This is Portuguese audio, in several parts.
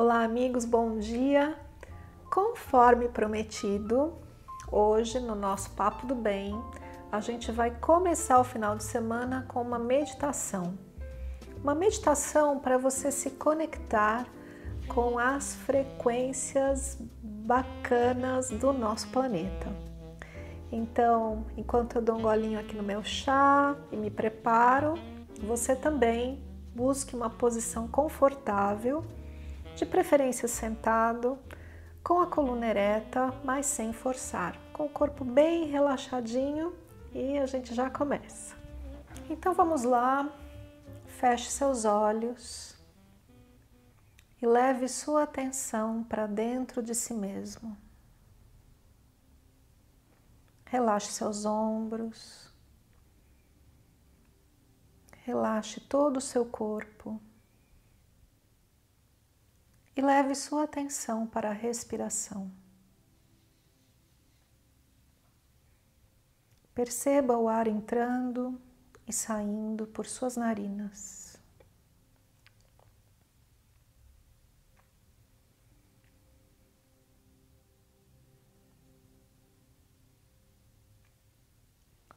Olá, amigos, bom dia! Conforme prometido, hoje no nosso Papo do Bem, a gente vai começar o final de semana com uma meditação. Uma meditação para você se conectar com as frequências bacanas do nosso planeta. Então, enquanto eu dou um golinho aqui no meu chá e me preparo, você também busque uma posição confortável, de preferência sentado, com a coluna ereta, mas sem forçar, com o corpo bem relaxadinho e a gente já começa. Então vamos lá, feche seus olhos e leve sua atenção para dentro de si mesmo. Relaxe seus ombros, relaxe todo o seu corpo e leve sua atenção para a respiração. Perceba o ar entrando e saindo por suas narinas.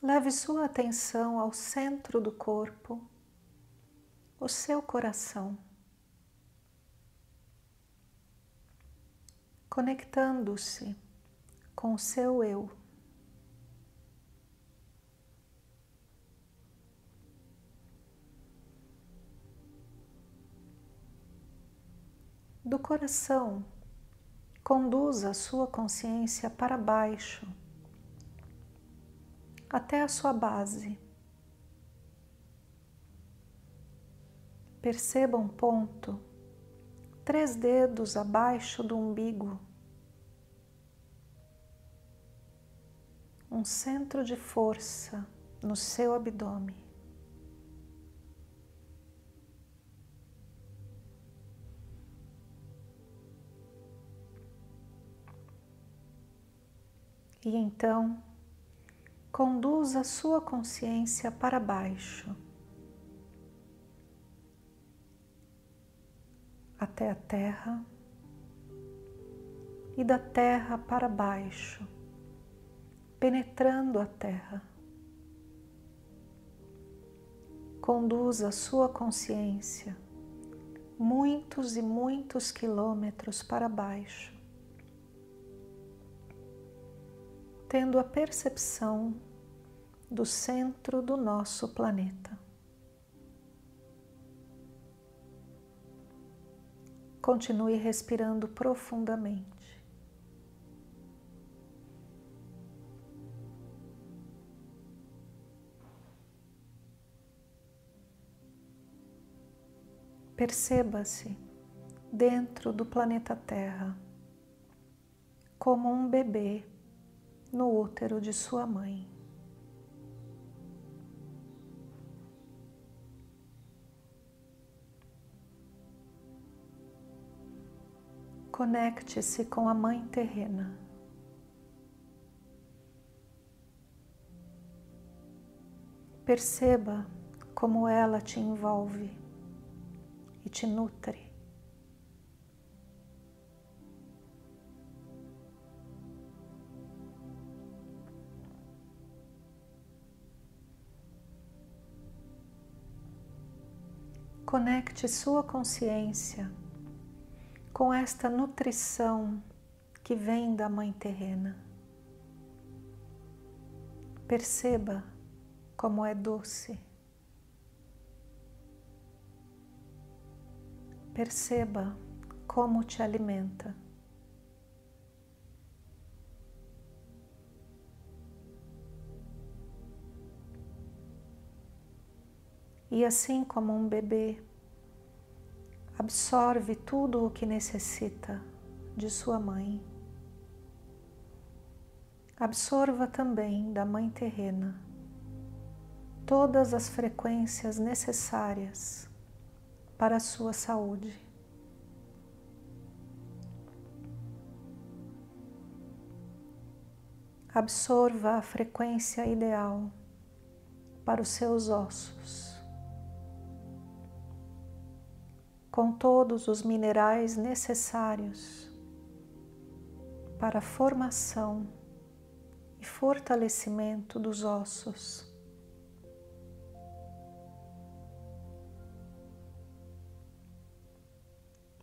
Leve sua atenção ao centro do corpo, o seu coração, conectando-se com o seu eu. Do coração, conduza a sua consciência para baixo até a sua base. Perceba um ponto, três dedos abaixo do umbigo, um centro de força no seu abdômen. E então, conduza a sua consciência para baixo, até a terra e da terra para baixo, penetrando a terra. Conduza a sua consciência muitos e muitos quilômetros para baixo tendo a percepção do centro do nosso planeta. Continue respirando profundamente. Perceba-se dentro do planeta Terra como um bebê no útero de sua mãe. Conecte-se com a Mãe terrena. Perceba como ela te envolve e te nutre. Conecte sua consciência com esta nutrição que vem da Mãe Terrena. Perceba como é doce. Perceba como te alimenta. E assim como um bebê absorve tudo o que necessita de sua mãe. Absorva também da mãe terrena todas as frequências necessárias para a sua saúde. Absorva a frequência ideal para os seus ossos, com todos os minerais necessários para a formação e fortalecimento dos ossos.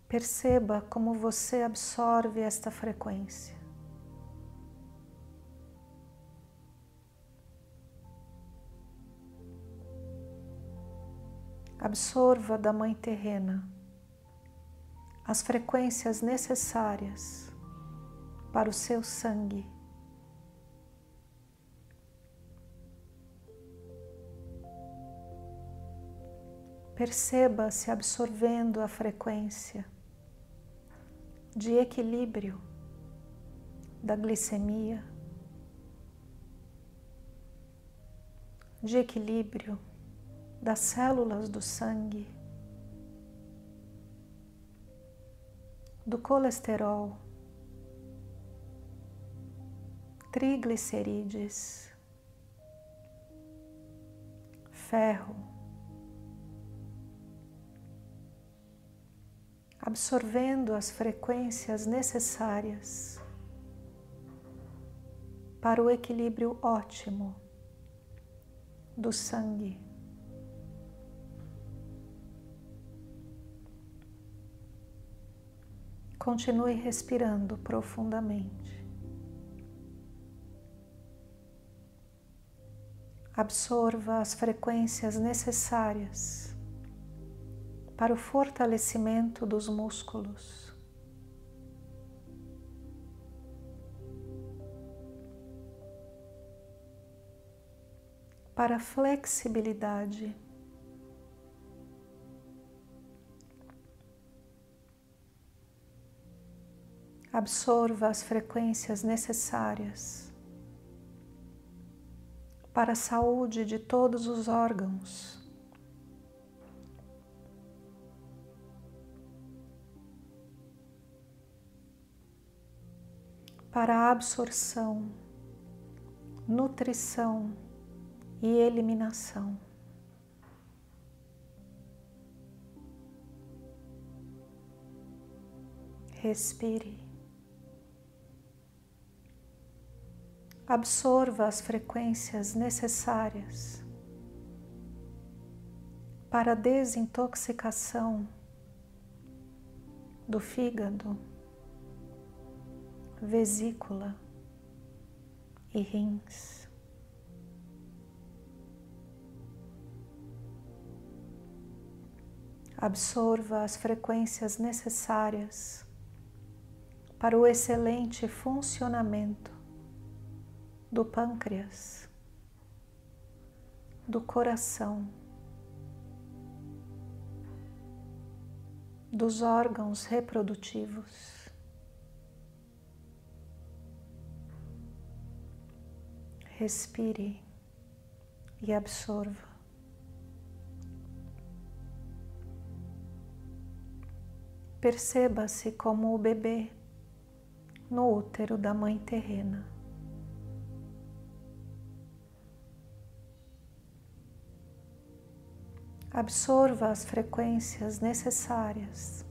Perceba como você absorve esta frequência. Absorva da Mãe Terrena as frequências necessárias para o seu sangue. Perceba-se absorvendo a frequência de equilíbrio da glicemia, de equilíbrio das células do sangue, do colesterol, triglicerídeos, ferro, absorvendo as frequências necessárias para o equilíbrio ótimo do sangue. Continue respirando profundamente. Absorva as frequências necessárias para o fortalecimento dos músculos. Para a flexibilidade. Absorva as frequências necessárias para a saúde de todos os órgãos. para a absorção, nutrição e eliminação. Respire. Absorva as frequências necessárias para a desintoxicação do fígado vesícula e rins. Absorva as frequências necessárias para o excelente funcionamento do pâncreas, do coração, dos órgãos reprodutivos. respire e absorva. Perceba-se como o bebê no útero da mãe terrena. Absorva as frequências necessárias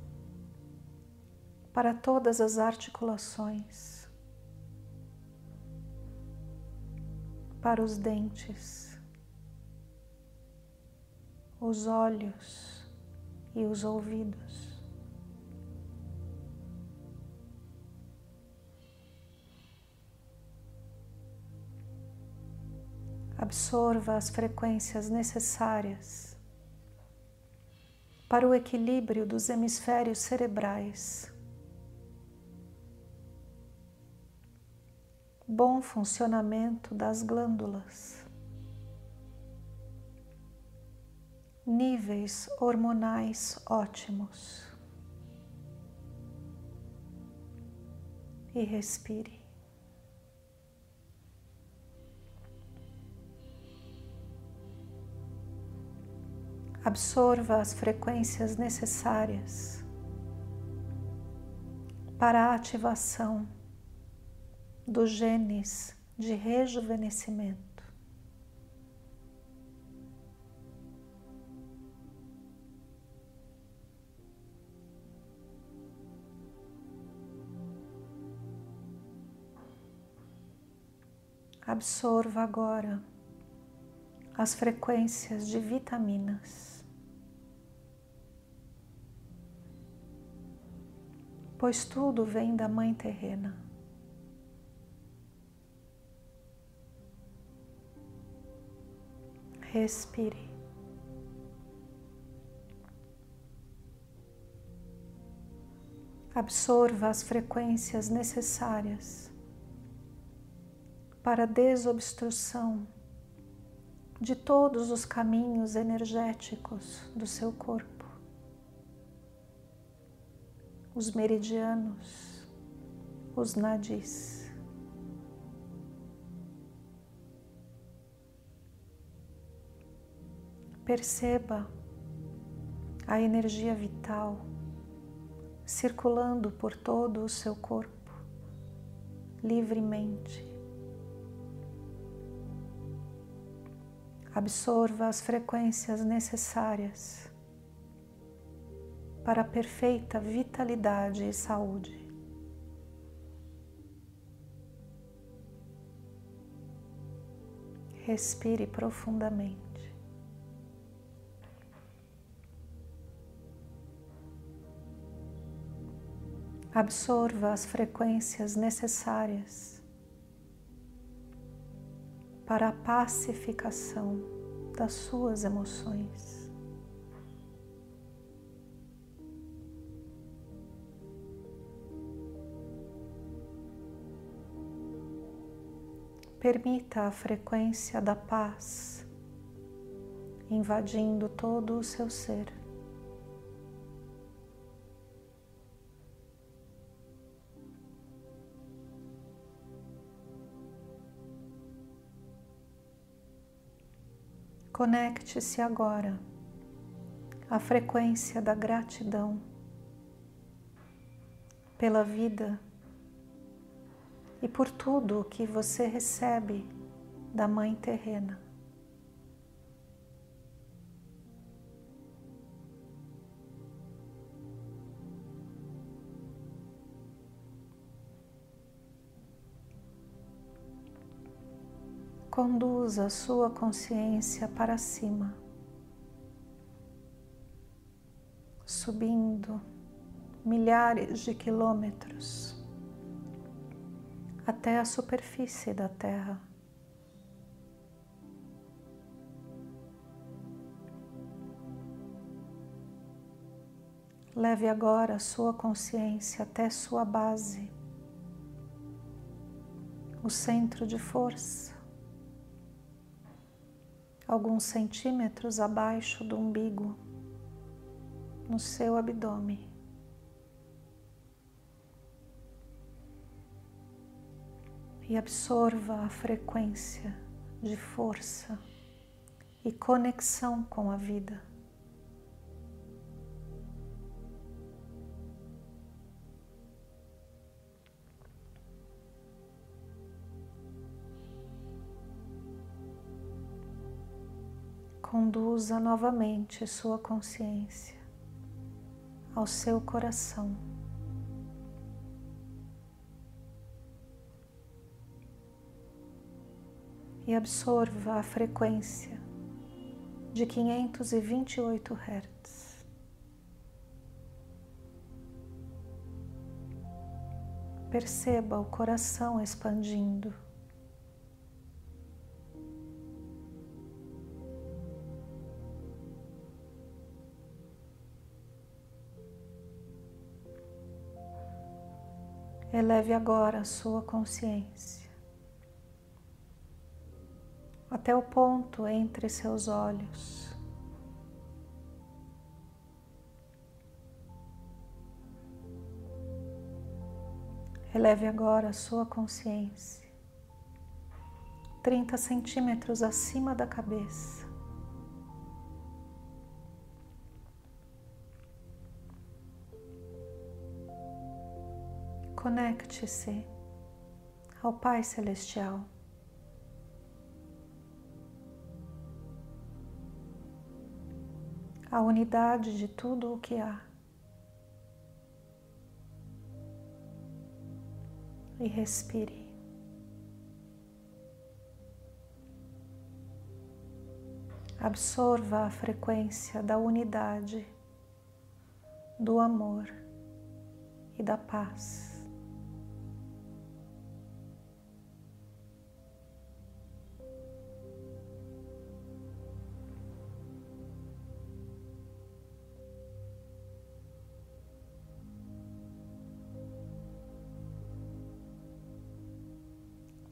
para todas as articulações. para os dentes, os olhos e os ouvidos. Absorva as frequências necessárias para o equilíbrio dos hemisférios cerebrais. bom funcionamento das glândulas, níveis hormonais ótimos. e respire. Absorva as frequências necessárias para a ativação dos genes de rejuvenescimento. Absorva agora as frequências de vitaminas, pois tudo vem da Mãe Terrena. Respire. Absorva as frequências necessárias para a desobstrução de todos os caminhos energéticos do seu corpo, os meridianos, os nadis. Perceba a energia vital circulando por todo o seu corpo livremente. absorva as frequências necessárias para a perfeita vitalidade e saúde. Respire profundamente. Absorva as frequências necessárias para a pacificação das suas emoções. Permita a frequência da paz invadindo todo o seu ser. Conecte-se agora à frequência da gratidão pela vida e por tudo o que você recebe da Mãe Terrena. Conduza sua consciência para cima, subindo milhares de quilômetros até a superfície da Terra. Leve agora a sua consciência até sua base, o centro de força alguns centímetros abaixo do umbigo, no seu abdômen. E absorva a frequência de força e conexão com a vida. conduza novamente sua consciência ao seu coração. E absorva a frequência de 528 Hz. Perceba o coração expandindo. Eleve agora a sua consciência até o ponto entre seus olhos. Eleve agora a sua consciência 30 centímetros acima da cabeça. Conecte-se ao Pai Celestial. A unidade de tudo o que há. E respire. Absorva a frequência da unidade, do amor e da paz.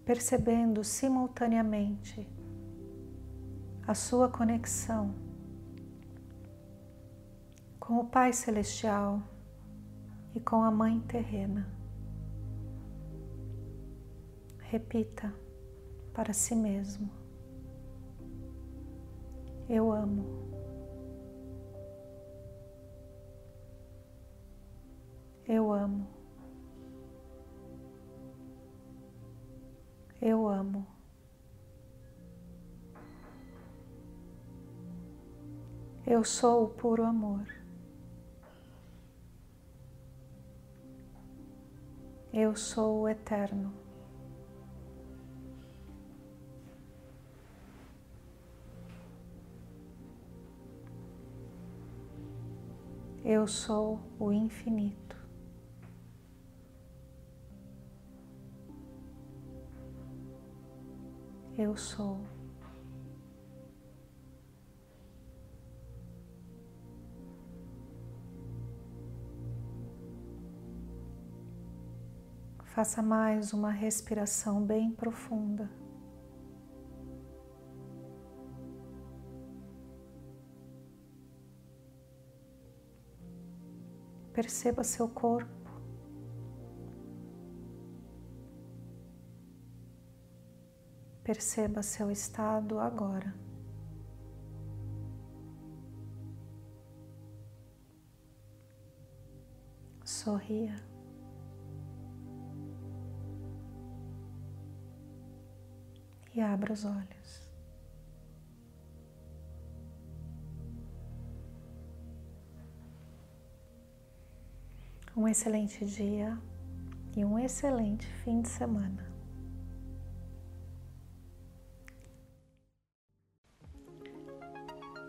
Percebendo simultaneamente a sua conexão com o Pai Celestial e com a Mãe Terrena. Repita para si mesmo: Eu amo. Eu amo. Eu amo. Eu sou o puro amor. Eu sou o eterno. Eu sou o infinito. Eu sou. Faça mais uma respiração bem profunda. Perceba seu corpo. Perceba seu estado agora. Sorria. E abra os olhos. Um excelente dia e um excelente fim de semana.